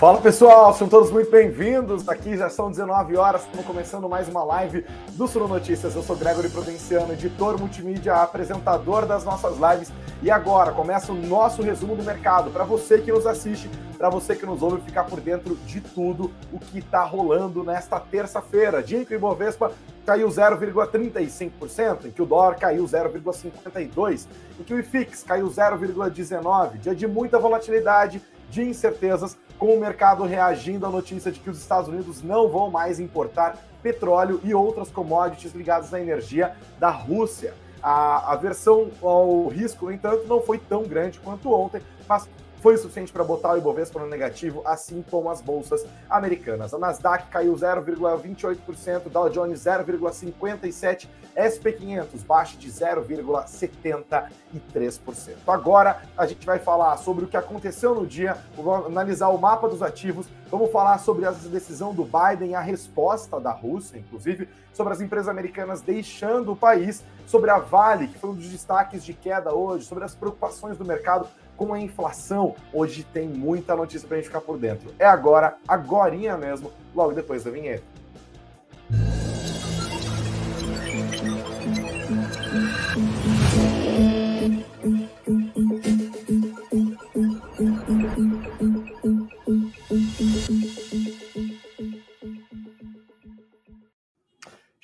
Fala pessoal, sejam todos muito bem-vindos. Aqui já são 19 horas, estamos começando mais uma live do Suno Notícias. Eu sou Gregory Prudenciano, editor multimídia, apresentador das nossas lives. E agora começa o nosso resumo do mercado. Para você que nos assiste, para você que nos ouve, ficar por dentro de tudo o que está rolando nesta terça-feira. Dia em que o Ibovespa caiu 0,35%, em que o dólar caiu 0,52%, em que o IFIX caiu 0,19%. Dia de muita volatilidade, de incertezas, com o mercado reagindo à notícia de que os Estados Unidos não vão mais importar petróleo e outras commodities ligadas à energia da Rússia. A aversão ao risco, no entanto, não foi tão grande quanto ontem, mas foi o suficiente para botar o Ibovespa no negativo, assim como as bolsas americanas. A Nasdaq caiu 0,28%, Dow Jones 0,57%, SP500 baixa de 0,73%. Agora a gente vai falar sobre o que aconteceu no dia, vamos analisar o mapa dos ativos, vamos falar sobre essa decisão do Biden, a resposta da Rússia, inclusive, sobre as empresas americanas deixando o país, sobre a Vale, que foi um dos destaques de queda hoje, sobre as preocupações do mercado com a inflação. Hoje tem muita notícia para a gente ficar por dentro. É agora, agorinha mesmo, logo depois da vinheta.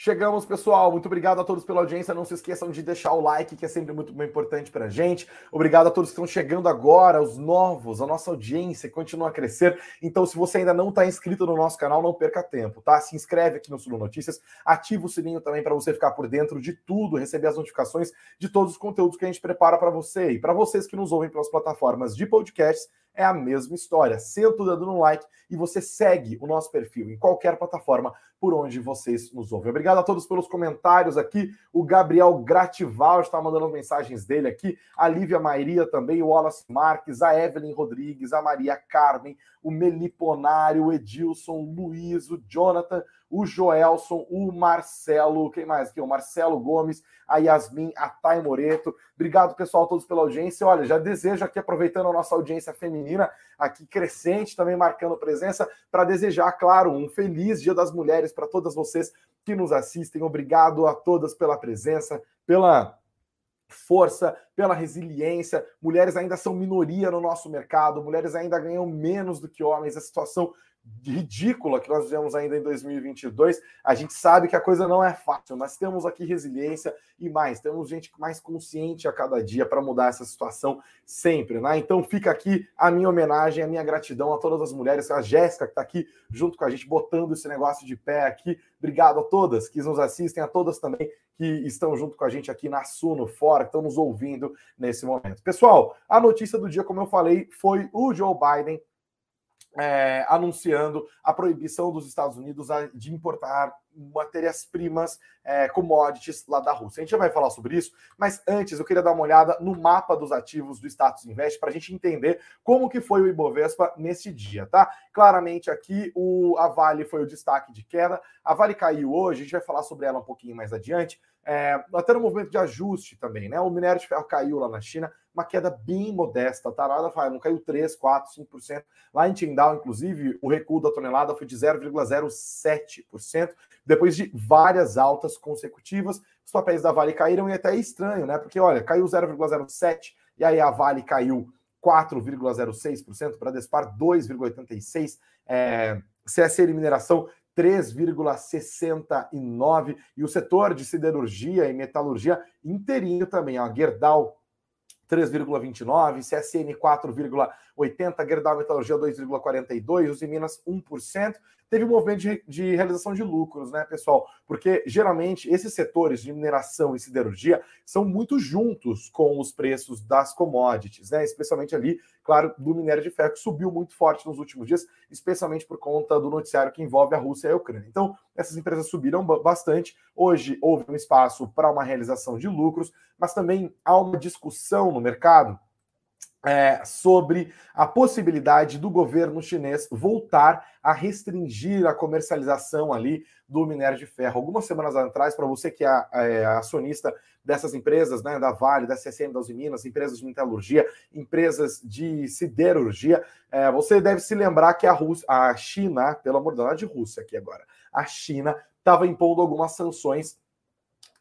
Chegamos, pessoal. Muito obrigado a todos pela audiência. Não se esqueçam de deixar o like, que é sempre muito importante para a gente. Obrigado a todos que estão chegando agora, os novos, a nossa audiência continua a crescer. Então, se você ainda não está inscrito no nosso canal, não perca tempo, tá? Se inscreve aqui no Sul Notícias, ativa o sininho também para você ficar por dentro de tudo, receber as notificações de todos os conteúdos que a gente prepara para você. E para vocês que nos ouvem pelas plataformas de podcasts, é a mesma história. Senta o dedo no like e você segue o nosso perfil em qualquer plataforma por onde vocês nos ouvem. Obrigado a todos pelos comentários aqui. O Gabriel Gratival está mandando mensagens dele aqui. A Lívia Maria também, o Wallace Marques, a Evelyn Rodrigues, a Maria Carmen, o Meliponário, o Edilson, o Luiz, o Jonathan, o Joelson, o Marcelo, quem mais aqui? O Marcelo Gomes, a Yasmin, a Thay Moreto. Obrigado, pessoal, todos pela audiência. Olha, já desejo aqui, aproveitando a nossa audiência feminina, aqui crescente, também marcando presença, para desejar, claro, um feliz Dia das Mulheres para todas vocês que nos assistem. Obrigado a todas pela presença, pela força, pela resiliência. Mulheres ainda são minoria no nosso mercado, mulheres ainda ganham menos do que homens. A situação ridícula que nós vivemos ainda em 2022, a gente sabe que a coisa não é fácil, mas temos aqui resiliência e mais, temos gente mais consciente a cada dia para mudar essa situação sempre, né? Então fica aqui a minha homenagem, a minha gratidão a todas as mulheres, a Jéssica que está aqui junto com a gente, botando esse negócio de pé aqui. Obrigado a todas que nos assistem, a todas também que estão junto com a gente aqui na Suno, fora, que estão nos ouvindo nesse momento. Pessoal, a notícia do dia, como eu falei, foi o Joe Biden é, anunciando a proibição dos Estados Unidos de importar matérias-primas, é, commodities lá da Rússia. A gente já vai falar sobre isso, mas antes eu queria dar uma olhada no mapa dos ativos do Status Invest para a gente entender como que foi o Ibovespa nesse dia, tá? Claramente aqui o, a Vale foi o destaque de queda. A Vale caiu hoje, a gente vai falar sobre ela um pouquinho mais adiante. É, até no movimento de ajuste também, né? O minério de ferro caiu lá na China, uma queda bem modesta, tá? Nada, não caiu 3, 4, 5%. Lá em Qingdao, inclusive, o recuo da tonelada foi de 0,07%, depois de várias altas consecutivas. Os papéis da Vale caíram e é até é estranho, né? Porque, olha, caiu 0,07% e aí a Vale caiu 4,06%, para Despar 2,86%, é, CSL Mineração 3,69 e o setor de siderurgia e metalurgia inteirinho também, ó, Gerdau 3,29, CSN 4,80, Gerdau Metalurgia 2,42, Uzi Minas 1%. Teve um movimento de, de, realização de lucros, né, pessoal? Porque geralmente esses setores de mineração e siderurgia são muito juntos com os preços das commodities, né? Especialmente ali, claro, do minério de ferro, que subiu muito forte nos últimos dias, especialmente por conta do noticiário que envolve a Rússia e a Ucrânia. Então, essas empresas subiram bastante. Hoje houve um espaço para uma realização de lucros, mas também há uma discussão no mercado é, sobre a possibilidade do governo chinês voltar a restringir a comercialização ali do minério de ferro. Algumas semanas atrás, para você que é, é, acionista dessas empresas, né, da Vale, da CSN, da Minas, empresas de metalurgia, empresas de siderurgia, é, você deve se lembrar que a, Rússia, a China, pelo amor de Deus, de Rússia aqui agora, a China estava impondo algumas sanções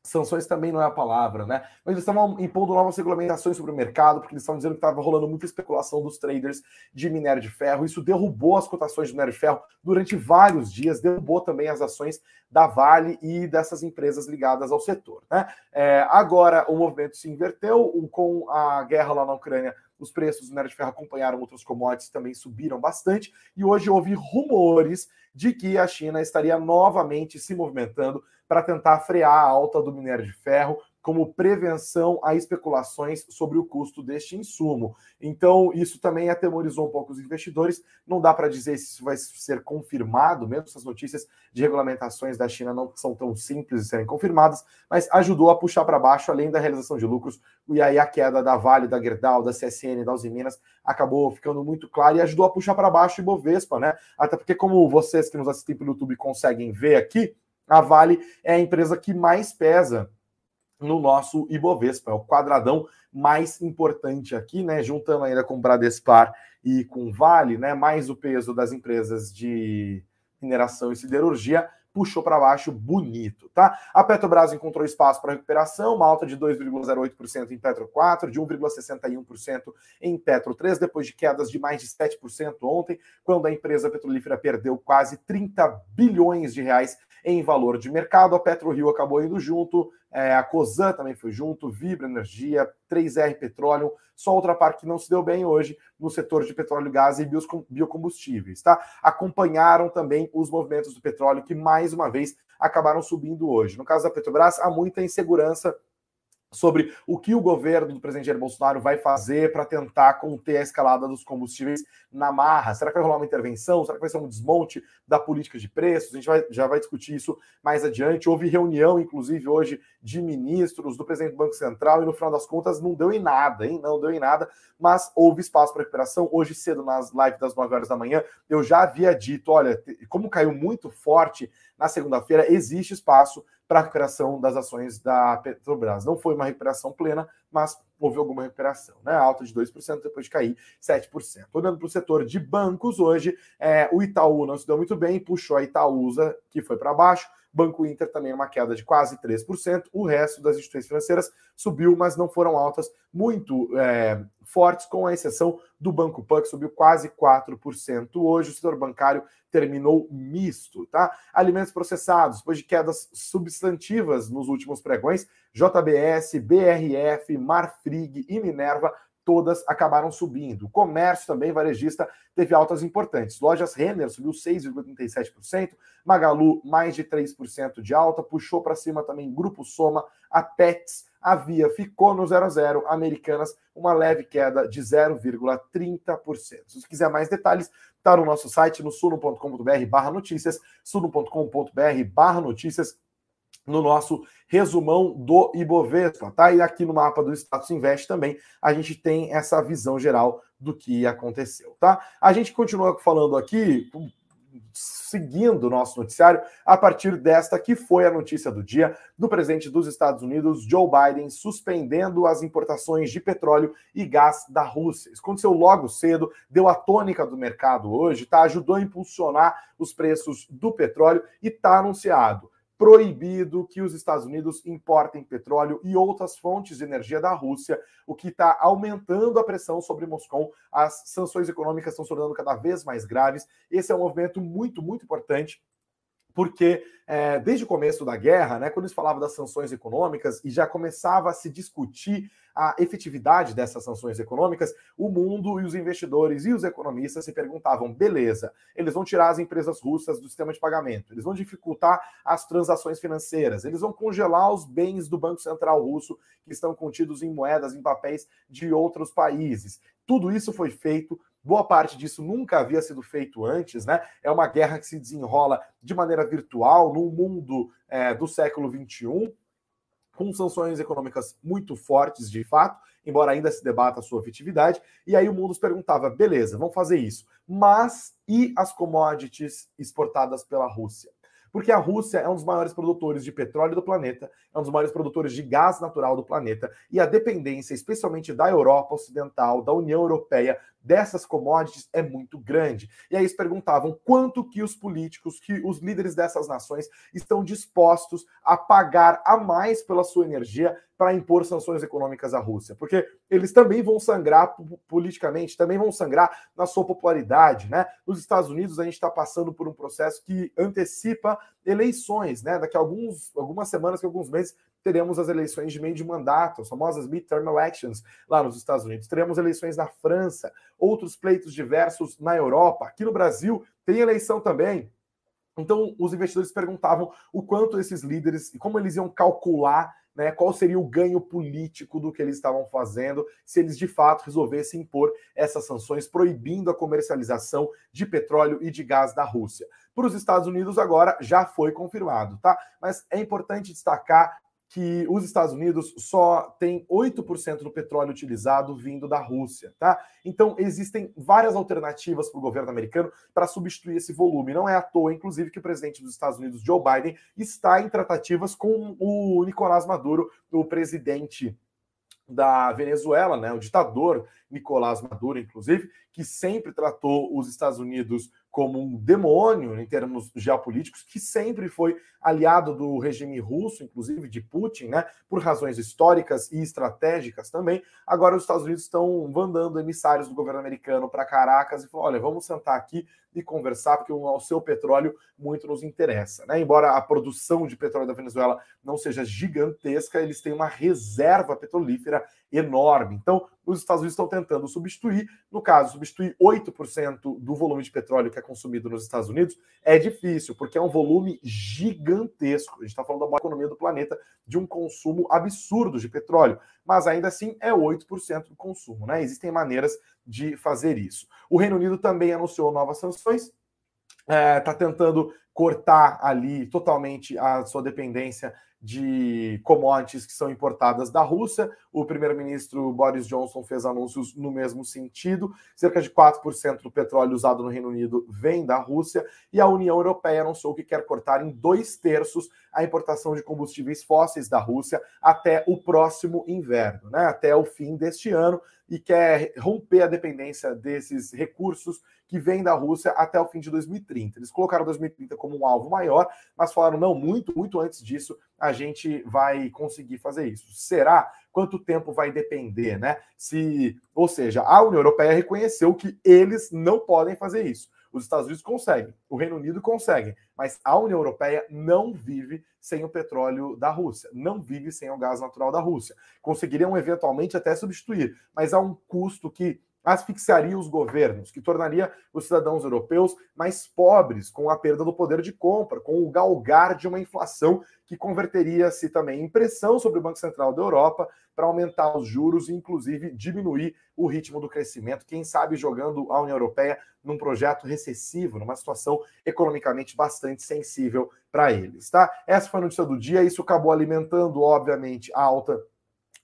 sanções também não é a palavra, né? Mas eles estavam impondo novas regulamentações sobre o mercado, porque eles estavam dizendo que estava rolando muita especulação dos traders de minério de ferro. Isso derrubou as cotações de minério de ferro durante vários dias, derrubou também as ações da Vale e dessas empresas ligadas ao setor. Né? É, agora o movimento se inverteu com a guerra lá na Ucrânia. Os preços do minério de ferro acompanharam outros commodities, também subiram bastante. E hoje houve rumores de que a China estaria novamente se movimentando para tentar frear a alta do minério de ferro, como prevenção a especulações sobre o custo deste insumo. Então, isso também atemorizou um pouco os investidores. Não dá para dizer se isso vai ser confirmado, mesmo essas notícias de regulamentações da China não são tão simples de serem confirmadas, mas ajudou a puxar para baixo, além da realização de lucros, e aí a queda da Vale, da Gerdau, da CSN, da Uzi Minas acabou ficando muito clara e ajudou a puxar para baixo o Ibovespa, né? Até porque, como vocês que nos assistem pelo YouTube conseguem ver aqui, a Vale é a empresa que mais pesa no nosso Ibovespa, é o quadradão mais importante aqui, né? Juntando ainda com Bradespar e com Vale, né? Mais o peso das empresas de mineração e siderurgia, puxou para baixo bonito, tá? A Petrobras encontrou espaço para recuperação, uma alta de 2,08% em Petro 4, de 1,61% em Petro 3, depois de quedas de mais de 7% ontem, quando a empresa petrolífera perdeu quase 30 bilhões de reais em valor de mercado. A PetroRio acabou indo junto, é, a Cosan também foi junto, Vibra Energia, 3R Petróleo, só outra parte que não se deu bem hoje no setor de petróleo, gás e biocombustíveis, tá? Acompanharam também os movimentos do petróleo que mais uma vez acabaram subindo hoje. No caso da Petrobras, há muita insegurança sobre o que o governo do presidente Jair Bolsonaro vai fazer para tentar conter a escalada dos combustíveis na marra. Será que vai rolar uma intervenção? Será que vai ser um desmonte da política de preços? A gente vai, já vai discutir isso mais adiante. Houve reunião, inclusive, hoje, de ministros, do presidente do Banco Central, e no final das contas não deu em nada, hein? Não deu em nada, mas houve espaço para recuperação. Hoje cedo, nas lives das 9 horas da manhã, eu já havia dito: olha, como caiu muito forte na segunda-feira, existe espaço para a recuperação das ações da Petrobras. Não foi uma recuperação plena, mas houve alguma recuperação, né? Alta de 2% depois de cair 7%. Olhando para o setor de bancos, hoje é, o Itaú não se deu muito bem, puxou a Itaúsa, que foi para baixo. Banco Inter também uma queda de quase 3%. O resto das instituições financeiras subiu, mas não foram altas muito é, fortes, com a exceção do Banco Pan, que subiu quase 4% hoje. O setor bancário terminou misto, tá? Alimentos processados, depois de quedas substantivas nos últimos pregões, JBS, BRF, Marfrig e Minerva todas acabaram subindo. O comércio também, varejista, teve altas importantes. Lojas Renner subiu 6,37%, Magalu mais de 3% de alta, puxou para cima também Grupo Soma, a Pets, a Via ficou no 0 a 0, Americanas uma leve queda de 0,30%. Se você quiser mais detalhes, está no nosso site no suno.com.br barra notícias, suno.com.br barra notícias no nosso resumão do Ibovespa, tá? E aqui no mapa do Status Invest também a gente tem essa visão geral do que aconteceu, tá? A gente continua falando aqui, seguindo o nosso noticiário, a partir desta que foi a notícia do dia do presidente dos Estados Unidos, Joe Biden, suspendendo as importações de petróleo e gás da Rússia. Isso aconteceu logo cedo, deu a tônica do mercado hoje, tá? Ajudou a impulsionar os preços do petróleo e tá anunciado proibido que os Estados Unidos importem petróleo e outras fontes de energia da Rússia, o que está aumentando a pressão sobre Moscou. As sanções econômicas estão se tornando cada vez mais graves. Esse é um movimento muito, muito importante porque é, desde o começo da guerra, né, quando eles falavam das sanções econômicas e já começava a se discutir a efetividade dessas sanções econômicas, o mundo e os investidores e os economistas se perguntavam: beleza, eles vão tirar as empresas russas do sistema de pagamento, eles vão dificultar as transações financeiras, eles vão congelar os bens do Banco Central russo que estão contidos em moedas, em papéis de outros países. Tudo isso foi feito Boa parte disso nunca havia sido feito antes, né? É uma guerra que se desenrola de maneira virtual, num mundo é, do século XXI. com sanções econômicas muito fortes, de fato, embora ainda se debata a sua efetividade. E aí o mundo se perguntava: beleza, vamos fazer isso. Mas e as commodities exportadas pela Rússia? Porque a Rússia é um dos maiores produtores de petróleo do planeta, é um dos maiores produtores de gás natural do planeta, e a dependência, especialmente da Europa Ocidental, da União Europeia, dessas commodities é muito grande. E aí eles perguntavam quanto que os políticos, que os líderes dessas nações estão dispostos a pagar a mais pela sua energia para impor sanções econômicas à Rússia, porque eles também vão sangrar politicamente, também vão sangrar na sua popularidade, né? Nos Estados Unidos a gente está passando por um processo que antecipa eleições, né? Daqui a alguns, algumas semanas, que alguns meses teremos as eleições de meio de mandato, as famosas midterm elections lá nos Estados Unidos. Teremos eleições na França, outros pleitos diversos na Europa. Aqui no Brasil tem eleição também. Então, os investidores perguntavam o quanto esses líderes e como eles iam calcular né, qual seria o ganho político do que eles estavam fazendo se eles de fato resolvessem impor essas sanções proibindo a comercialização de petróleo e de gás da Rússia. Para os Estados Unidos agora já foi confirmado, tá? Mas é importante destacar que os Estados Unidos só tem 8% do petróleo utilizado vindo da Rússia, tá? Então existem várias alternativas para o governo americano para substituir esse volume. Não é à toa, inclusive, que o presidente dos Estados Unidos, Joe Biden, está em tratativas com o Nicolás Maduro, o presidente da Venezuela, né, o ditador Nicolás Maduro, inclusive, que sempre tratou os Estados Unidos como um demônio em termos geopolíticos, que sempre foi aliado do regime russo, inclusive de Putin, né, por razões históricas e estratégicas também. Agora os Estados Unidos estão mandando emissários do governo americano para Caracas e falou: olha, vamos sentar aqui e conversar, porque o seu petróleo muito nos interessa. Né? Embora a produção de petróleo da Venezuela não seja gigantesca, eles têm uma reserva petrolífera enorme. Então, os Estados Unidos estão tentando substituir, no caso, substituir 8% do volume de petróleo que é consumido nos Estados Unidos é difícil, porque é um volume gigantesco. A gente está falando da maior economia do planeta, de um consumo absurdo de petróleo, mas ainda assim é 8% do consumo, né? Existem maneiras de fazer isso. O Reino Unido também anunciou novas sanções, está é, tá tentando cortar ali totalmente a sua dependência de commodities que são importadas da Rússia. O primeiro-ministro Boris Johnson fez anúncios no mesmo sentido. Cerca de 4% do petróleo usado no Reino Unido vem da Rússia. E a União Europeia anunciou que quer cortar em dois terços a importação de combustíveis fósseis da Rússia até o próximo inverno, né? até o fim deste ano, e quer romper a dependência desses recursos que vêm da Rússia até o fim de 2030. Eles colocaram 2030 como um alvo maior, mas falaram, não, muito, muito antes disso, a gente vai conseguir fazer isso. Será? Quanto tempo vai depender, né? Se, ou seja, a União Europeia reconheceu que eles não podem fazer isso. Os Estados Unidos conseguem, o Reino Unido consegue, mas a União Europeia não vive sem o petróleo da Rússia, não vive sem o gás natural da Rússia. Conseguiriam eventualmente até substituir, mas há um custo que asfixiaria os governos, que tornaria os cidadãos europeus mais pobres com a perda do poder de compra, com o galgar de uma inflação que converteria-se também em pressão sobre o Banco Central da Europa para aumentar os juros e, inclusive, diminuir o ritmo do crescimento, quem sabe jogando a União Europeia num projeto recessivo, numa situação economicamente bastante sensível para eles, tá? Essa foi a notícia do dia, isso acabou alimentando, obviamente, a alta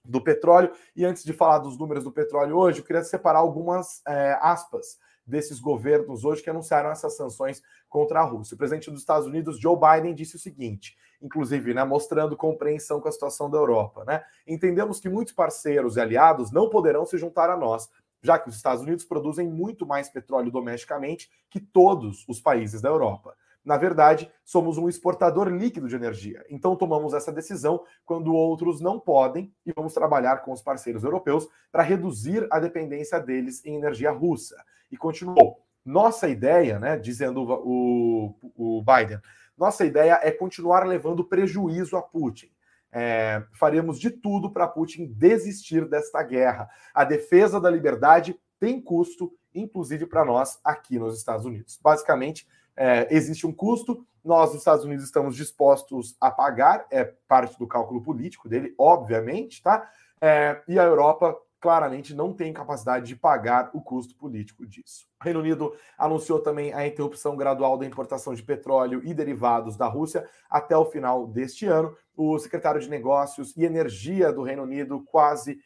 do petróleo. E antes de falar dos números do petróleo hoje, eu queria separar algumas é, aspas desses governos hoje que anunciaram essas sanções contra a Rússia. O presidente dos Estados Unidos, Joe Biden, disse o seguinte, inclusive, né, mostrando compreensão com a situação da Europa, né? Entendemos que muitos parceiros e aliados não poderão se juntar a nós, já que os Estados Unidos produzem muito mais petróleo domesticamente que todos os países da Europa. Na verdade, somos um exportador líquido de energia. Então, tomamos essa decisão quando outros não podem e vamos trabalhar com os parceiros europeus para reduzir a dependência deles em energia russa. E continuou. Nossa ideia, né, dizendo o, o Biden, nossa ideia é continuar levando prejuízo a Putin. É, faremos de tudo para Putin desistir desta guerra. A defesa da liberdade tem custo, inclusive para nós aqui nos Estados Unidos. Basicamente, é, existe um custo, nós, nos Estados Unidos, estamos dispostos a pagar, é parte do cálculo político dele, obviamente, tá? É, e a Europa claramente não tem capacidade de pagar o custo político disso. O Reino Unido anunciou também a interrupção gradual da importação de petróleo e derivados da Rússia até o final deste ano. O secretário de Negócios e Energia do Reino Unido, quase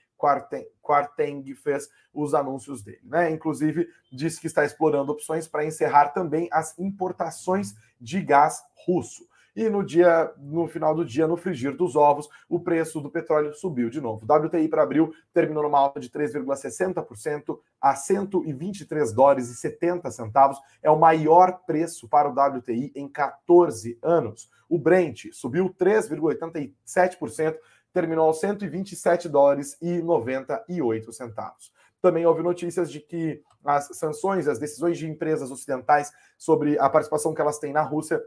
Quarteng fez os anúncios dele. Né? Inclusive, disse que está explorando opções para encerrar também as importações de gás russo. E no dia, no final do dia, no frigir dos ovos, o preço do petróleo subiu de novo. WTI para abril terminou numa alta de 3,60% a 123 dólares e 70 centavos. É o maior preço para o WTI em 14 anos. O Brent subiu 3,87%, terminou aos 127 dólares e 98 centavos. Também houve notícias de que as sanções, as decisões de empresas ocidentais sobre a participação que elas têm na Rússia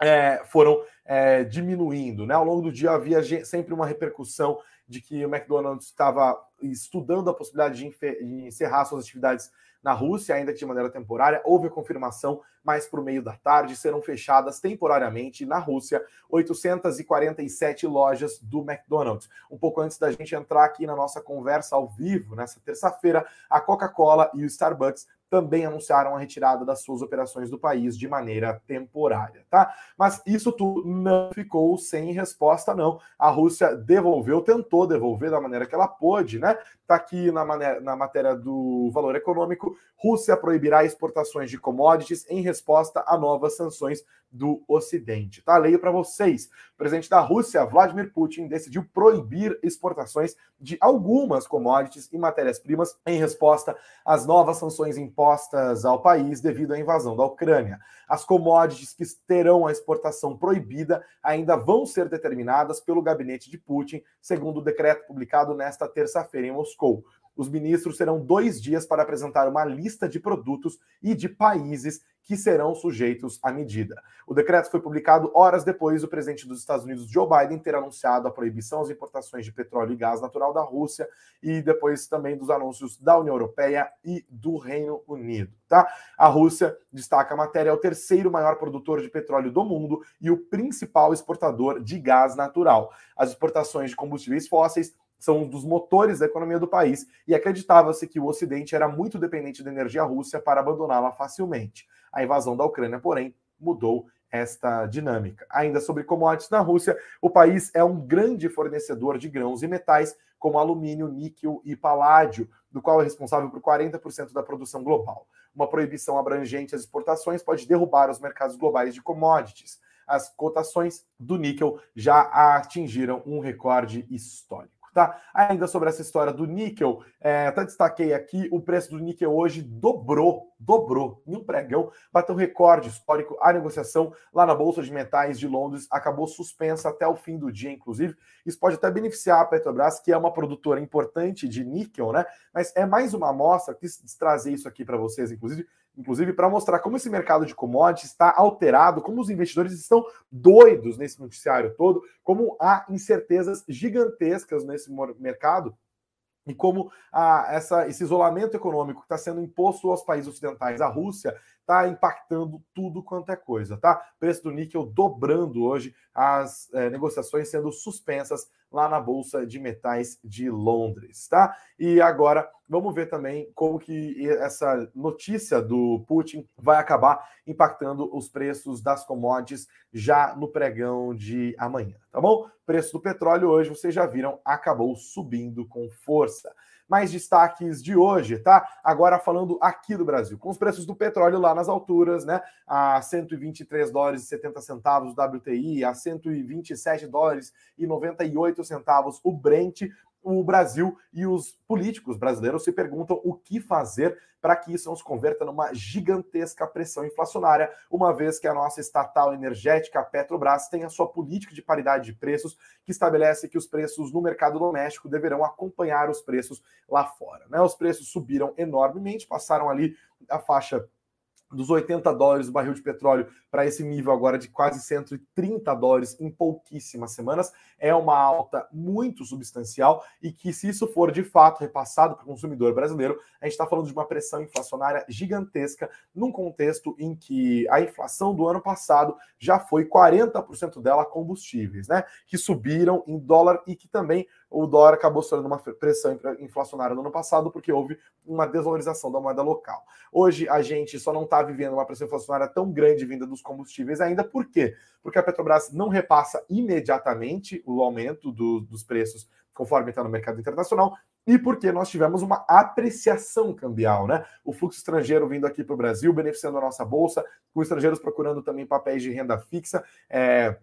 é, foram é, diminuindo. Né? Ao longo do dia havia sempre uma repercussão de que o McDonald's estava estudando a possibilidade de encerrar suas atividades na Rússia, ainda que de maneira temporária. Houve confirmação, mas o meio da tarde serão fechadas temporariamente na Rússia 847 lojas do McDonald's. Um pouco antes da gente entrar aqui na nossa conversa ao vivo, nessa terça-feira, a Coca-Cola e o Starbucks também anunciaram a retirada das suas operações do país de maneira temporária, tá? Mas isso tudo não ficou sem resposta, não. A Rússia devolveu, tentou devolver da maneira que ela pôde, né? Tá aqui na, na matéria do valor econômico. Rússia proibirá exportações de commodities em resposta a novas sanções do Ocidente. Tá? Leio para vocês. O presidente da Rússia, Vladimir Putin, decidiu proibir exportações de algumas commodities e matérias-primas em resposta às novas sanções impostas ao país devido à invasão da Ucrânia. As commodities que terão a exportação proibida ainda vão ser determinadas pelo gabinete de Putin, segundo o decreto publicado nesta terça-feira em Moscou. Os ministros terão dois dias para apresentar uma lista de produtos e de países que serão sujeitos à medida. O decreto foi publicado horas depois do presidente dos Estados Unidos, Joe Biden, ter anunciado a proibição às importações de petróleo e gás natural da Rússia e depois também dos anúncios da União Europeia e do Reino Unido. Tá? A Rússia, destaca a matéria, é o terceiro maior produtor de petróleo do mundo e o principal exportador de gás natural. As exportações de combustíveis fósseis são um dos motores da economia do país e acreditava-se que o Ocidente era muito dependente da energia russa para abandoná-la facilmente. A invasão da Ucrânia, porém, mudou esta dinâmica. Ainda sobre commodities na Rússia, o país é um grande fornecedor de grãos e metais, como alumínio, níquel e paládio, do qual é responsável por 40% da produção global. Uma proibição abrangente às exportações pode derrubar os mercados globais de commodities. As cotações do níquel já atingiram um recorde histórico tá? Ainda sobre essa história do níquel, é, até destaquei aqui, o preço do níquel hoje dobrou, dobrou, em um pregão, bateu recorde histórico. A negociação lá na Bolsa de Metais de Londres acabou suspensa até o fim do dia, inclusive. Isso pode até beneficiar a Petrobras, que é uma produtora importante de níquel, né? Mas é mais uma amostra, quis trazer isso aqui para vocês, inclusive, inclusive para mostrar como esse mercado de commodities está alterado, como os investidores estão doidos nesse noticiário todo, como há incertezas gigantescas nesse mercado e como a, essa, esse isolamento econômico que está sendo imposto aos países ocidentais, a Rússia, está impactando tudo quanto é coisa, tá? Preço do níquel dobrando hoje, as é, negociações sendo suspensas lá na Bolsa de Metais de Londres, tá? E agora vamos ver também como que essa notícia do Putin vai acabar impactando os preços das commodities já no pregão de amanhã, tá bom? Preço do petróleo hoje, vocês já viram, acabou subindo com força mais destaques de hoje, tá? Agora falando aqui do Brasil, com os preços do petróleo lá nas alturas, né? A 123 dólares e 70 centavos o WTI, a 127 dólares e 98 centavos o Brent, o Brasil e os políticos brasileiros se perguntam o que fazer para que isso não se converta numa gigantesca pressão inflacionária, uma vez que a nossa estatal energética, a Petrobras, tem a sua política de paridade de preços, que estabelece que os preços no mercado doméstico deverão acompanhar os preços lá fora. Né? Os preços subiram enormemente, passaram ali a faixa dos 80 dólares o barril de petróleo para esse nível agora de quase 130 dólares em pouquíssimas semanas é uma alta muito substancial e que, se isso for de fato repassado para o consumidor brasileiro, a gente está falando de uma pressão inflacionária gigantesca num contexto em que a inflação do ano passado já foi 40% dela combustíveis, né? Que subiram em dólar e que também o dólar acabou sofrendo uma pressão inflacionária no ano passado porque houve uma desvalorização da moeda local. Hoje a gente só não está vivendo uma pressão inflacionária tão grande vinda dos combustíveis ainda, por quê? Porque a Petrobras não repassa imediatamente o aumento do, dos preços conforme está no mercado internacional, e porque nós tivemos uma apreciação cambial, né? O fluxo estrangeiro vindo aqui para o Brasil, beneficiando a nossa bolsa, com estrangeiros procurando também papéis de renda fixa. É,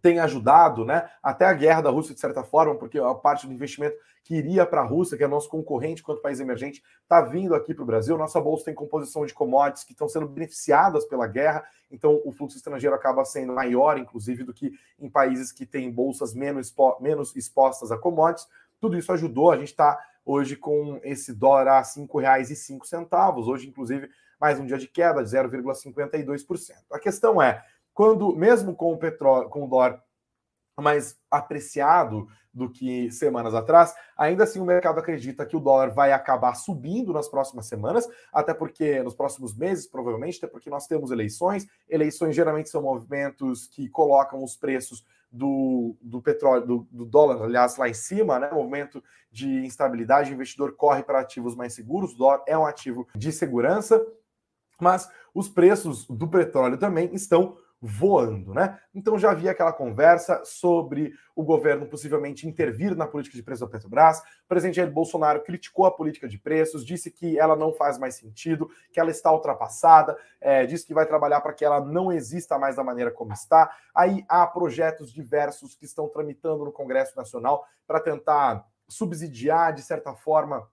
tem ajudado, né? Até a guerra da Rússia, de certa forma, porque a parte do investimento que iria para a Rússia, que é nosso concorrente quanto país emergente, está vindo aqui para o Brasil. Nossa bolsa tem composição de commodities que estão sendo beneficiadas pela guerra, então o fluxo estrangeiro acaba sendo maior, inclusive, do que em países que têm bolsas menos, expo menos expostas a commodities. Tudo isso ajudou. A gente está hoje com esse dólar a R$ 5,05. Hoje, inclusive, mais um dia de queda de 0,52%. A questão é quando mesmo com o petróleo, com o dólar mais apreciado do que semanas atrás, ainda assim o mercado acredita que o dólar vai acabar subindo nas próximas semanas, até porque nos próximos meses, provavelmente, até porque nós temos eleições. Eleições geralmente são movimentos que colocam os preços do, do petróleo, do, do, dólar, aliás, lá em cima, né? Movimento de instabilidade, o investidor corre para ativos mais seguros, o dólar é um ativo de segurança, mas os preços do petróleo também estão voando, né? Então já havia aquela conversa sobre o governo possivelmente intervir na política de preços da Petrobras. O presidente Jair Bolsonaro criticou a política de preços, disse que ela não faz mais sentido, que ela está ultrapassada, é, disse que vai trabalhar para que ela não exista mais da maneira como está. Aí há projetos diversos que estão tramitando no Congresso Nacional para tentar subsidiar, de certa forma,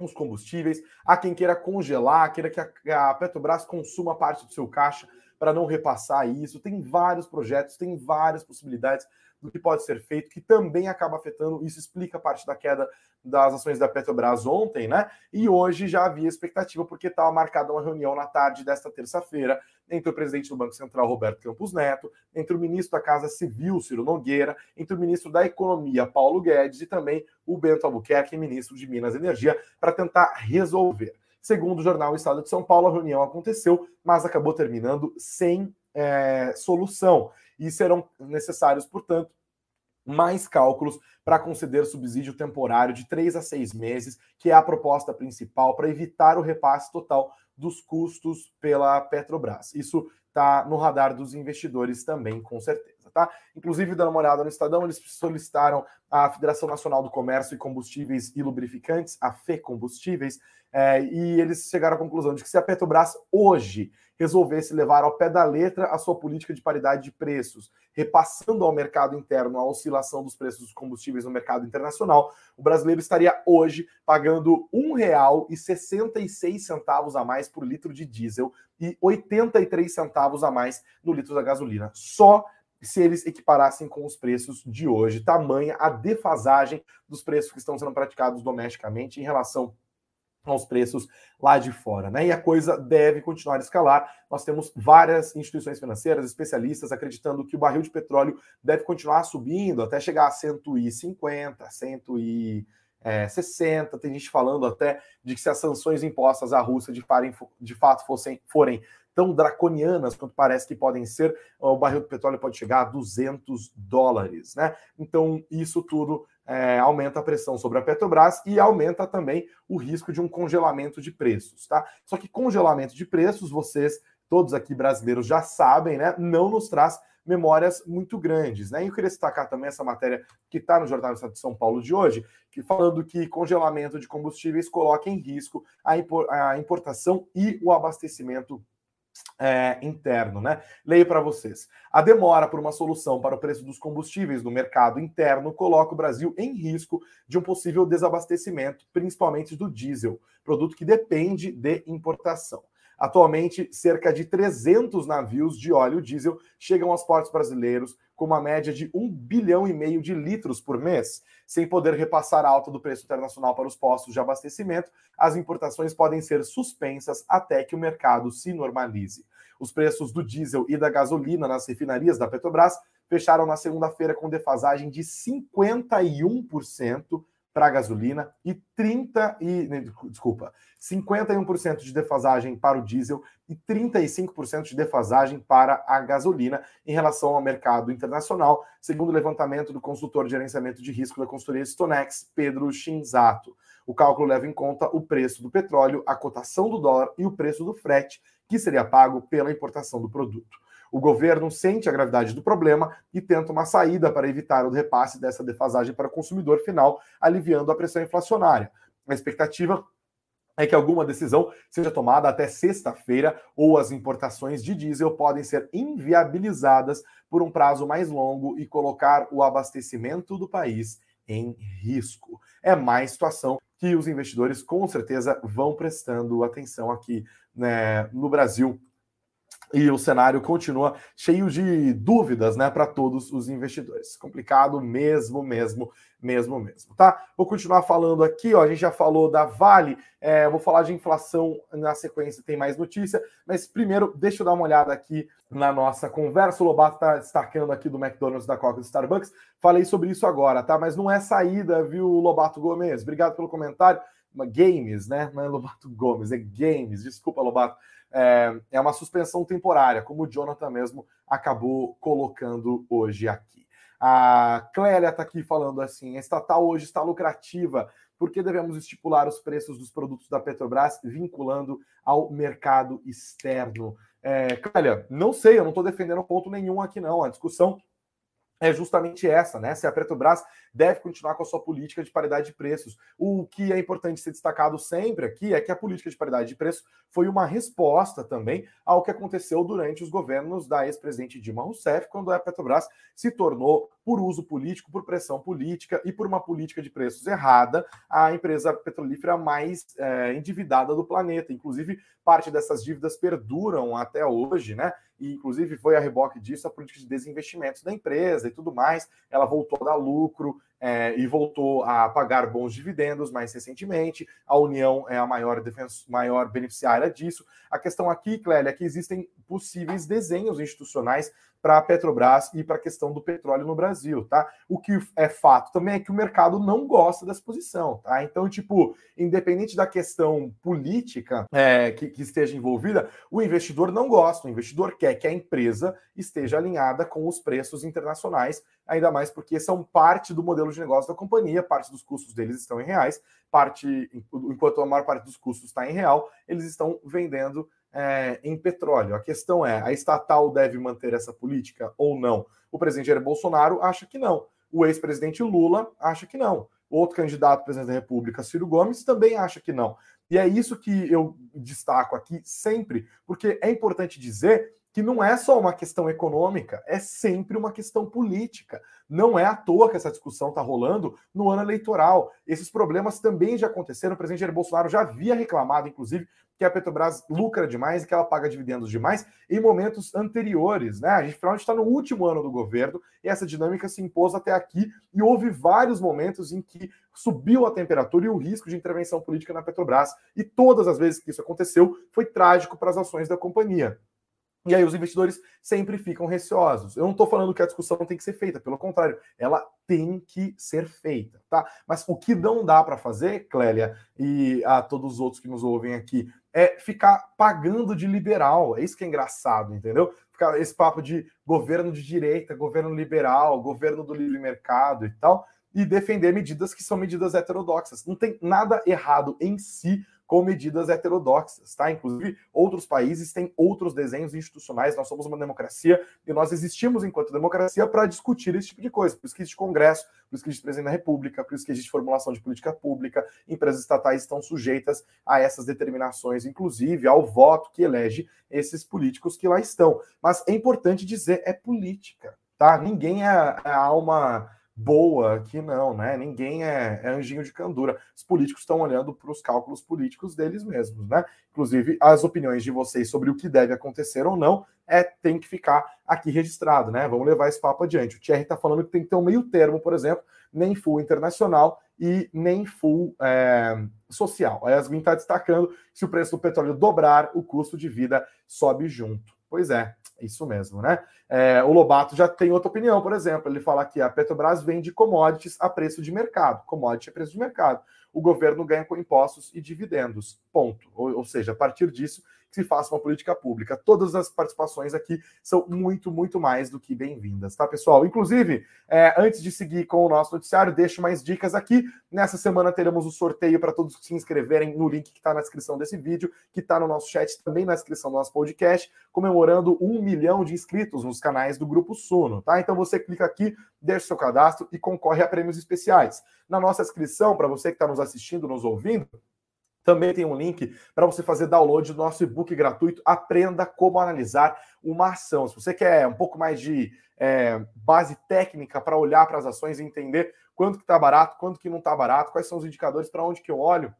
os combustíveis. Há quem queira congelar, queira que a Petrobras consuma parte do seu caixa para não repassar isso. Tem vários projetos, tem várias possibilidades do que pode ser feito, que também acaba afetando, isso explica parte da queda das ações da Petrobras ontem, né? E hoje já havia expectativa, porque estava marcada uma reunião na tarde desta terça-feira entre o presidente do Banco Central, Roberto Campos Neto, entre o ministro da Casa Civil, Ciro Nogueira, entre o ministro da Economia, Paulo Guedes, e também o Bento Albuquerque, ministro de Minas e Energia, para tentar resolver. Segundo o jornal Estado de São Paulo, a reunião aconteceu, mas acabou terminando sem é, solução. E serão necessários, portanto, mais cálculos para conceder subsídio temporário de três a seis meses, que é a proposta principal para evitar o repasse total dos custos pela Petrobras. Isso está no radar dos investidores também, com certeza, tá? Inclusive, dando uma olhada no Estadão, eles solicitaram à Federação Nacional do Comércio e Combustíveis e Lubrificantes, a FE Combustíveis, é, e eles chegaram à conclusão de que se a Petrobras hoje resolvesse levar ao pé da letra a sua política de paridade de preços, repassando ao mercado interno a oscilação dos preços dos combustíveis no mercado internacional, o brasileiro estaria hoje pagando R$ 1,66 a mais por litro de diesel e 83 centavos a mais no litro da gasolina. Só se eles equiparassem com os preços de hoje. Tamanha a defasagem dos preços que estão sendo praticados domesticamente em relação aos preços lá de fora, né? E a coisa deve continuar a escalar. Nós temos várias instituições financeiras, especialistas acreditando que o barril de petróleo deve continuar subindo até chegar a 150, 160. Tem gente falando até de que se as sanções impostas à Rússia de, de fato fossem, forem tão draconianas quanto parece que podem ser, o barril de petróleo pode chegar a 200 dólares, né? Então, isso tudo é, aumenta a pressão sobre a Petrobras e aumenta também o risco de um congelamento de preços, tá? Só que congelamento de preços, vocês, todos aqui brasileiros já sabem, né? Não nos traz memórias muito grandes, né? E eu queria destacar também essa matéria que está no Jornal do Estado de São Paulo de hoje, que falando que congelamento de combustíveis coloca em risco a importação e o abastecimento é, interno, né? Leio para vocês. A demora por uma solução para o preço dos combustíveis no mercado interno coloca o Brasil em risco de um possível desabastecimento, principalmente do diesel, produto que depende de importação. Atualmente, cerca de 300 navios de óleo diesel chegam aos portos brasileiros com uma média de 1 bilhão e meio de litros por mês. Sem poder repassar a alta do preço internacional para os postos de abastecimento, as importações podem ser suspensas até que o mercado se normalize. Os preços do diesel e da gasolina nas refinarias da Petrobras fecharam na segunda-feira com defasagem de 51% para a gasolina e 30 e desculpa, 51% de defasagem para o diesel e 35% de defasagem para a gasolina em relação ao mercado internacional, segundo o levantamento do consultor de gerenciamento de risco da consultoria Stonex, Pedro Shinzato. O cálculo leva em conta o preço do petróleo, a cotação do dólar e o preço do frete que seria pago pela importação do produto. O governo sente a gravidade do problema e tenta uma saída para evitar o repasse dessa defasagem para o consumidor final, aliviando a pressão inflacionária. A expectativa é que alguma decisão seja tomada até sexta-feira ou as importações de diesel podem ser inviabilizadas por um prazo mais longo e colocar o abastecimento do país em risco. É mais situação que os investidores com certeza vão prestando atenção aqui né, no Brasil e o cenário continua cheio de dúvidas, né, para todos os investidores. Complicado mesmo, mesmo, mesmo, mesmo, tá? Vou continuar falando aqui, ó. A gente já falou da Vale, é, vou falar de inflação na sequência, tem mais notícia, mas primeiro deixa eu dar uma olhada aqui na nossa conversa. O Lobato está destacando aqui do McDonald's, da Coca do Starbucks. Falei sobre isso agora, tá? Mas não é saída, viu, Lobato Gomes? Obrigado pelo comentário. Games, né? Não é Lobato Gomes, é Games. Desculpa, Lobato é, é uma suspensão temporária, como o Jonathan mesmo acabou colocando hoje aqui. A Clélia está aqui falando assim: a estatal hoje está lucrativa, por que devemos estipular os preços dos produtos da Petrobras vinculando ao mercado externo? É, Clélia, não sei, eu não estou defendendo ponto nenhum aqui, não. A discussão é justamente essa, né? Se a Petrobras deve continuar com a sua política de paridade de preços. O que é importante ser destacado sempre aqui é que a política de paridade de preços foi uma resposta também ao que aconteceu durante os governos da ex-presidente Dilma Rousseff, quando a Petrobras se tornou, por uso político, por pressão política e por uma política de preços errada, a empresa petrolífera mais é, endividada do planeta. Inclusive, parte dessas dívidas perduram até hoje, né? E, inclusive, foi a reboque disso a política de desinvestimentos da empresa e tudo mais. Ela voltou a dar lucro, é, e voltou a pagar bons dividendos mais recentemente. A União é a maior, maior beneficiária disso. A questão aqui, Clélia, é que existem possíveis desenhos institucionais para a Petrobras e para a questão do petróleo no Brasil, tá? O que é fato também é que o mercado não gosta dessa posição, tá? Então, tipo, independente da questão política é, que, que esteja envolvida, o investidor não gosta, o investidor quer que a empresa esteja alinhada com os preços internacionais, ainda mais porque são parte do modelo de negócio da companhia, parte dos custos deles estão em reais, parte, enquanto a maior parte dos custos está em real, eles estão vendendo é, em petróleo. A questão é: a estatal deve manter essa política ou não? O presidente Jair Bolsonaro acha que não. O ex-presidente Lula acha que não. Outro candidato presidente da República, Ciro Gomes, também acha que não. E é isso que eu destaco aqui sempre, porque é importante dizer que não é só uma questão econômica, é sempre uma questão política. Não é à toa que essa discussão está rolando no ano eleitoral. Esses problemas também já aconteceram. O presidente Jair Bolsonaro já havia reclamado, inclusive, que a Petrobras lucra demais e que ela paga dividendos demais em momentos anteriores. Né? A gente, afinal, está no último ano do governo e essa dinâmica se impôs até aqui e houve vários momentos em que subiu a temperatura e o risco de intervenção política na Petrobras. E todas as vezes que isso aconteceu, foi trágico para as ações da companhia. E aí os investidores sempre ficam receosos. Eu não estou falando que a discussão tem que ser feita, pelo contrário, ela tem que ser feita, tá? Mas o que não dá para fazer, Clélia, e a todos os outros que nos ouvem aqui, é ficar pagando de liberal. É isso que é engraçado, entendeu? Ficar esse papo de governo de direita, governo liberal, governo do livre mercado e tal, e defender medidas que são medidas heterodoxas. Não tem nada errado em si com medidas heterodoxas, tá? Inclusive, outros países têm outros desenhos institucionais, nós somos uma democracia e nós existimos enquanto democracia para discutir esse tipo de coisa. Por isso que existe Congresso, por isso que existe presidente da República, por isso que existe formulação de política pública, empresas estatais estão sujeitas a essas determinações, inclusive ao voto que elege esses políticos que lá estão. Mas é importante dizer, é política, tá? Ninguém é, é alma boa aqui, não, né? Ninguém é, é anjinho de candura. Os políticos estão olhando para os cálculos políticos deles mesmos, né? Inclusive, as opiniões de vocês sobre o que deve acontecer ou não é tem que ficar aqui registrado, né? Vamos levar esse papo adiante. O Thierry está falando que tem que ter um meio termo, por exemplo, nem full internacional e nem full é, social. A Yasmin está destacando se o preço do petróleo dobrar, o custo de vida sobe junto. Pois é, isso mesmo, né? É, o Lobato já tem outra opinião, por exemplo. Ele fala que a Petrobras vende commodities a preço de mercado. Commodity é preço de mercado. O governo ganha com impostos e dividendos. Ponto. Ou, ou seja, a partir disso, que se faça uma política pública. Todas as participações aqui são muito, muito mais do que bem-vindas, tá, pessoal? Inclusive, é, antes de seguir com o nosso noticiário, deixo mais dicas aqui. Nessa semana teremos o sorteio para todos que se inscreverem no link que está na descrição desse vídeo, que está no nosso chat, também na descrição do nosso podcast, comemorando um milhão de inscritos nos canais do Grupo Suno, tá? Então você clica aqui, deixa seu cadastro e concorre a prêmios especiais. Na nossa inscrição, para você que está nos assistindo, nos ouvindo, também tem um link para você fazer download do nosso e-book gratuito Aprenda como analisar uma ação. Se você quer um pouco mais de é, base técnica para olhar para as ações e entender quanto que está barato, quanto que não está barato, quais são os indicadores, para onde que eu olho,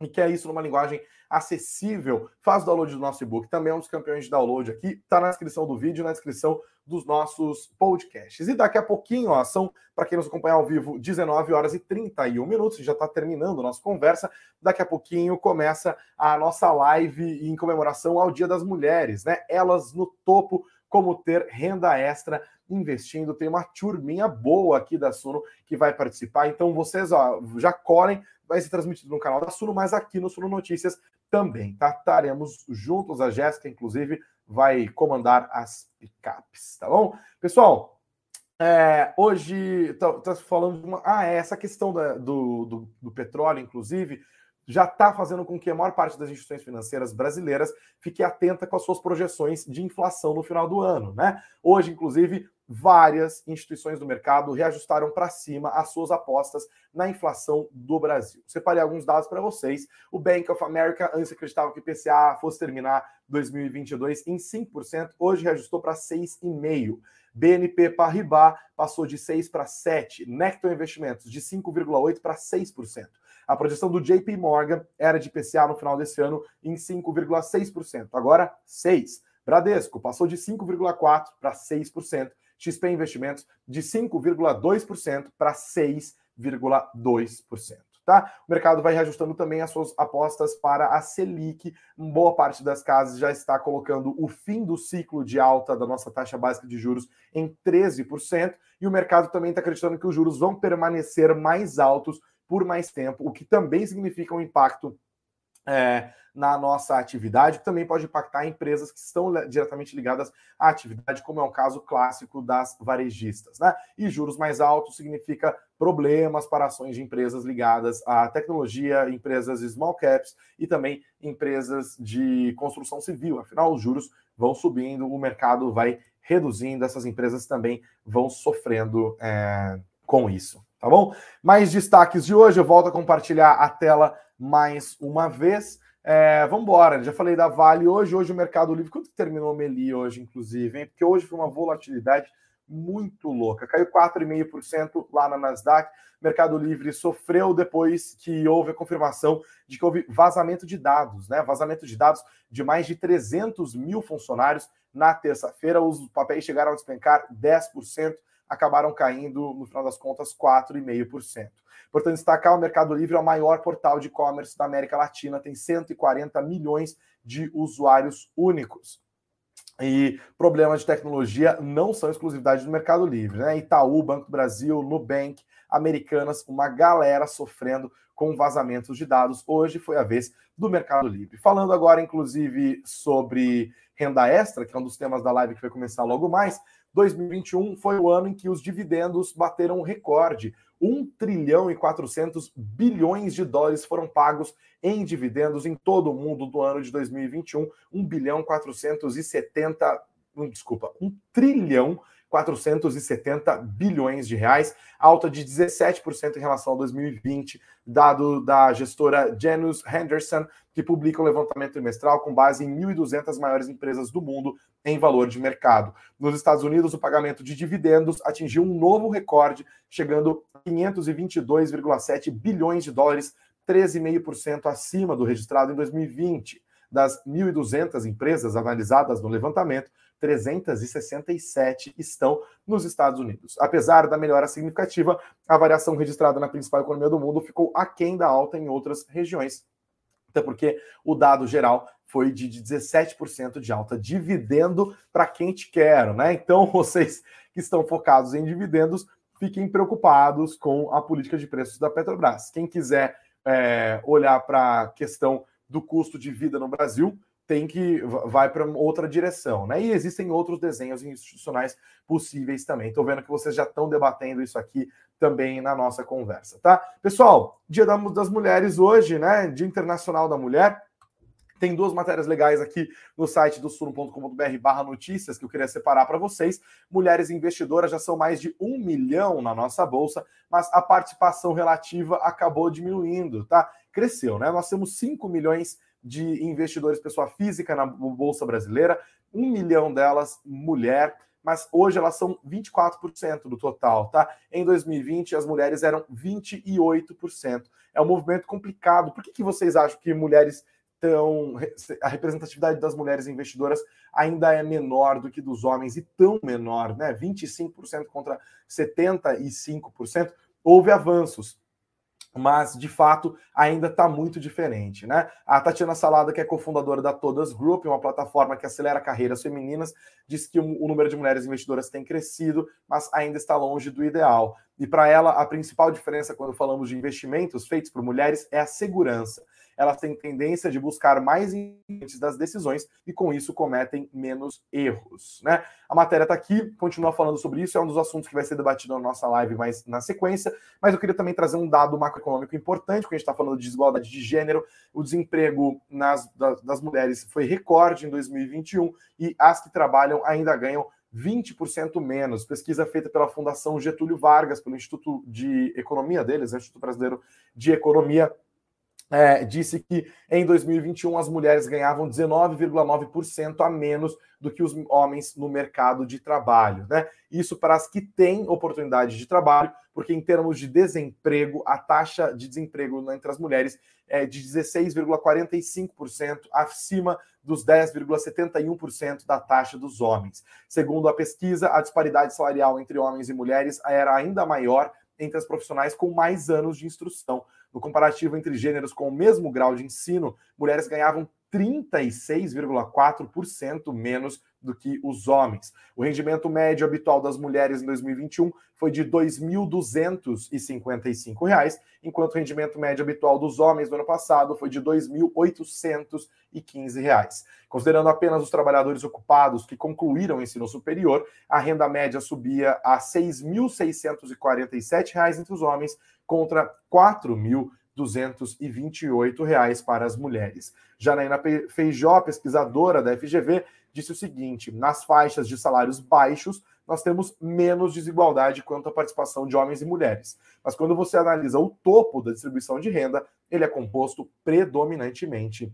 e quer isso numa linguagem acessível, faz o download do nosso e-book. Também é um dos campeões de download aqui. Está na descrição do vídeo, na descrição dos nossos podcasts. E daqui a pouquinho, ó, são, para quem nos acompanha ao vivo, 19 horas e 31 minutos, já está terminando a nossa conversa. Daqui a pouquinho começa a nossa live em comemoração ao Dia das Mulheres, né? Elas no topo, como ter renda extra investindo. Tem uma turminha boa aqui da Suno que vai participar. Então vocês ó, já colhem, vai ser transmitido no canal da Suno, mas aqui no Suno Notícias também, tá? Estaremos juntos, a Jéssica, inclusive, vai comandar as picapes, tá bom? Pessoal, é, hoje tá, tá, falando de uma. Ah, é essa questão da, do, do, do petróleo, inclusive, já está fazendo com que a maior parte das instituições financeiras brasileiras fique atenta com as suas projeções de inflação no final do ano, né? Hoje, inclusive, várias instituições do mercado reajustaram para cima as suas apostas na inflação do Brasil. Separei alguns dados para vocês. O Bank of America antes acreditava que o IPCA fosse terminar 2022 em 5%, hoje reajustou para 6,5%. BNP Paribas passou de 6 para 7, Necton Investimentos de 5,8 para 6%. A projeção do JP Morgan era de IPCA no final desse ano em 5,6%, agora 6. Bradesco passou de 5,4 para 6%. XP Investimentos de 5,2% para 6,2%. Tá? O mercado vai reajustando também as suas apostas para a Selic. Boa parte das casas já está colocando o fim do ciclo de alta da nossa taxa básica de juros em 13%, e o mercado também está acreditando que os juros vão permanecer mais altos por mais tempo, o que também significa um impacto é, na nossa atividade, também pode impactar empresas que estão diretamente ligadas à atividade, como é o caso clássico das varejistas. Né? E juros mais altos significa problemas para ações de empresas ligadas à tecnologia, empresas small caps e também empresas de construção civil. Afinal, os juros vão subindo, o mercado vai reduzindo, essas empresas também vão sofrendo é, com isso. Tá bom? Mais destaques de hoje, eu volto a compartilhar a tela mais uma vez. É, vamos embora, já falei da Vale hoje, hoje o Mercado Livre, quanto que terminou o Meli hoje, inclusive, hein? Porque hoje foi uma volatilidade muito louca, caiu 4,5% lá na Nasdaq, Mercado Livre sofreu depois que houve a confirmação de que houve vazamento de dados, né? Vazamento de dados de mais de 300 mil funcionários na terça-feira, os papéis chegaram a despencar 10%, acabaram caindo, no final das contas, 4,5%. Portanto, destacar o Mercado Livre é o maior portal de e-commerce da América Latina, tem 140 milhões de usuários únicos. E problemas de tecnologia não são exclusividade do Mercado Livre, né? Itaú, Banco do Brasil, Nubank, Americanas, uma galera sofrendo com vazamentos de dados. Hoje foi a vez do Mercado Livre. Falando agora, inclusive, sobre renda extra, que é um dos temas da live que vai começar logo mais, 2021 foi o ano em que os dividendos bateram um recorde. 1 trilhão e 400 bilhões de dólares foram pagos em dividendos em todo o mundo do ano de 2021. 1 bilhão 470, desculpa, 1 trilhão 470 bilhões de reais, alta de 17% em relação a 2020, dado da gestora Janus Henderson, que publica um levantamento trimestral com base em 1.200 maiores empresas do mundo em valor de mercado. Nos Estados Unidos, o pagamento de dividendos atingiu um novo recorde, chegando a 522,7 bilhões de dólares, 13,5% acima do registrado em 2020. Das 1.200 empresas analisadas no levantamento, 367 estão nos Estados Unidos. Apesar da melhora significativa, a variação registrada na principal economia do mundo ficou aquém da alta em outras regiões. Até porque o dado geral foi de 17% de alta. Dividendo para quem te quer, né? Então, vocês que estão focados em dividendos, fiquem preocupados com a política de preços da Petrobras. Quem quiser é, olhar para a questão do custo de vida no Brasil, tem que vai para outra direção, né? E existem outros desenhos institucionais possíveis também. Estou vendo que vocês já estão debatendo isso aqui também na nossa conversa, tá? Pessoal, Dia das Mulheres hoje, né? Dia Internacional da Mulher. Tem duas matérias legais aqui no site do suno.com.br barra notícias que eu queria separar para vocês. Mulheres investidoras já são mais de um milhão na nossa bolsa, mas a participação relativa acabou diminuindo, tá? Cresceu, né? Nós temos 5 milhões de investidores pessoa física na Bolsa Brasileira, um milhão delas mulher, mas hoje elas são 24% do total, tá? Em 2020, as mulheres eram 28%. É um movimento complicado. Por que, que vocês acham que mulheres tão. a representatividade das mulheres investidoras ainda é menor do que dos homens e tão menor, né? 25% contra 75%. Houve avanços mas de fato ainda está muito diferente, né? A Tatiana Salada, que é cofundadora da Todas Group, uma plataforma que acelera carreiras femininas, diz que o número de mulheres investidoras tem crescido, mas ainda está longe do ideal. E para ela, a principal diferença quando falamos de investimentos feitos por mulheres é a segurança elas têm tendência de buscar mais antes das decisões e com isso cometem menos erros, né? A matéria está aqui, continua falando sobre isso, é um dos assuntos que vai ser debatido na nossa live mais na sequência, mas eu queria também trazer um dado macroeconômico importante, porque a gente está falando de desigualdade de gênero, o desemprego nas, das, das mulheres foi recorde em 2021 e as que trabalham ainda ganham 20% menos. Pesquisa feita pela Fundação Getúlio Vargas, pelo Instituto de Economia deles, né, Instituto Brasileiro de Economia, é, disse que em 2021 as mulheres ganhavam 19,9% a menos do que os homens no mercado de trabalho. Né? Isso para as que têm oportunidade de trabalho, porque em termos de desemprego, a taxa de desemprego entre as mulheres é de 16,45%, acima dos 10,71% da taxa dos homens. Segundo a pesquisa, a disparidade salarial entre homens e mulheres era ainda maior entre as profissionais com mais anos de instrução. No comparativo entre gêneros com o mesmo grau de ensino, mulheres ganhavam 36,4% menos do que os homens. O rendimento médio habitual das mulheres em 2021 foi de R$ 2.255, enquanto o rendimento médio habitual dos homens no ano passado foi de R$ 2.815. Considerando apenas os trabalhadores ocupados que concluíram o ensino superior, a renda média subia a R$ 6.647 entre os homens contra R$ 4.000 228 reais para as mulheres. Janaína Feijó, pesquisadora da FGV, disse o seguinte: nas faixas de salários baixos, nós temos menos desigualdade quanto à participação de homens e mulheres. Mas quando você analisa o topo da distribuição de renda, ele é composto predominantemente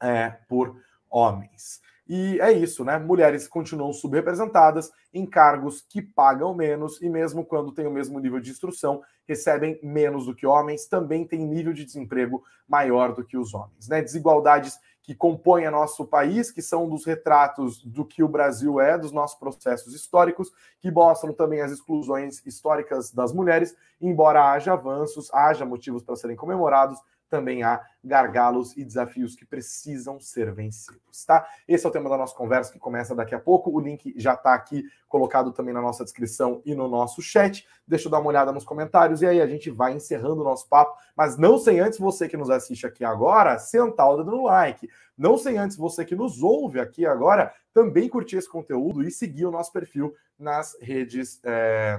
é, por homens. E é isso, né? Mulheres continuam subrepresentadas em cargos que pagam menos e, mesmo quando têm o mesmo nível de instrução, recebem menos do que homens, também têm nível de desemprego maior do que os homens. Né? Desigualdades que compõem nosso país, que são dos retratos do que o Brasil é, dos nossos processos históricos, que mostram também as exclusões históricas das mulheres, embora haja avanços, haja motivos para serem comemorados, também há gargalos e desafios que precisam ser vencidos, tá? Esse é o tema da nossa conversa que começa daqui a pouco. O link já está aqui colocado também na nossa descrição e no nosso chat. Deixa eu dar uma olhada nos comentários e aí a gente vai encerrando o nosso papo, mas não sem antes você que nos assiste aqui agora sentar o dedo no like. Não sem antes você que nos ouve aqui agora também curtir esse conteúdo e seguir o nosso perfil nas redes é,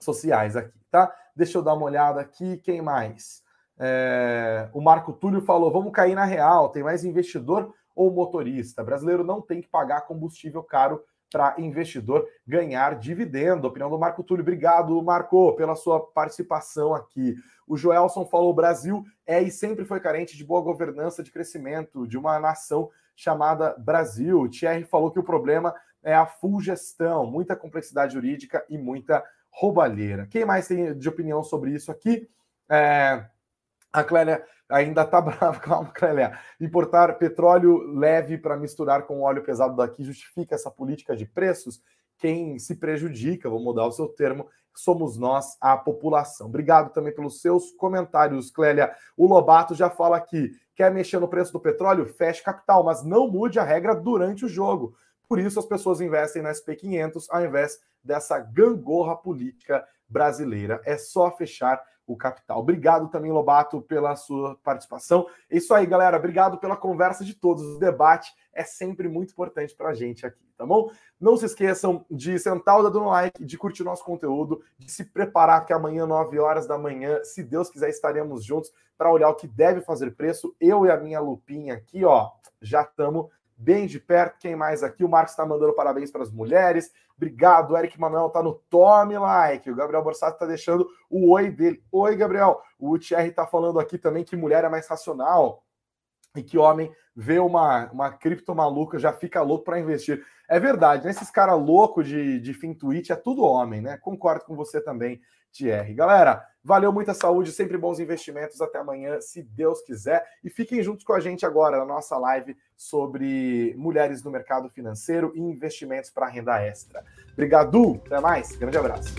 sociais aqui, tá? Deixa eu dar uma olhada aqui. Quem mais? É, o Marco Túlio falou: vamos cair na real, tem mais investidor ou motorista. Brasileiro não tem que pagar combustível caro para investidor ganhar dividendo. Opinião do Marco Túlio. Obrigado, Marco, pela sua participação aqui. O Joelson falou: o Brasil é e sempre foi carente de boa governança, de crescimento, de uma nação chamada Brasil. O Thierry falou que o problema é a full gestão, muita complexidade jurídica e muita roubalheira. Quem mais tem de opinião sobre isso aqui? É... A Clélia ainda tá brava, calma, Clélia. Importar petróleo leve para misturar com óleo pesado daqui justifica essa política de preços? Quem se prejudica, vou mudar o seu termo, somos nós, a população. Obrigado também pelos seus comentários, Clélia. O Lobato já fala aqui: quer mexer no preço do petróleo? Feche capital, mas não mude a regra durante o jogo. Por isso as pessoas investem na SP500 ao invés dessa gangorra política brasileira. É só fechar o capital. Obrigado também, Lobato, pela sua participação. É isso aí, galera. Obrigado pela conversa de todos. O debate é sempre muito importante para a gente aqui, tá bom? Não se esqueçam de sentar o dedo no like, de curtir nosso conteúdo, de se preparar que amanhã, 9 horas da manhã, se Deus quiser, estaremos juntos para olhar o que deve fazer preço. Eu e a minha lupinha aqui, ó, já estamos bem de perto. Quem mais aqui? O Marcos está mandando parabéns para as mulheres. Obrigado, Eric Manuel está no Tome Like. O Gabriel Borsato está deixando o oi dele. Oi, Gabriel. O Thierry está falando aqui também que mulher é mais racional e que homem vê uma, uma cripto maluca já fica louco para investir. É verdade, né? Esses caras loucos de, de tweet é tudo homem, né? Concordo com você também, Thierry. Galera, valeu, muita saúde, sempre bons investimentos. Até amanhã, se Deus quiser. E fiquem juntos com a gente agora na nossa live sobre mulheres no mercado financeiro e investimentos para renda extra. Obrigado, até mais, grande abraço.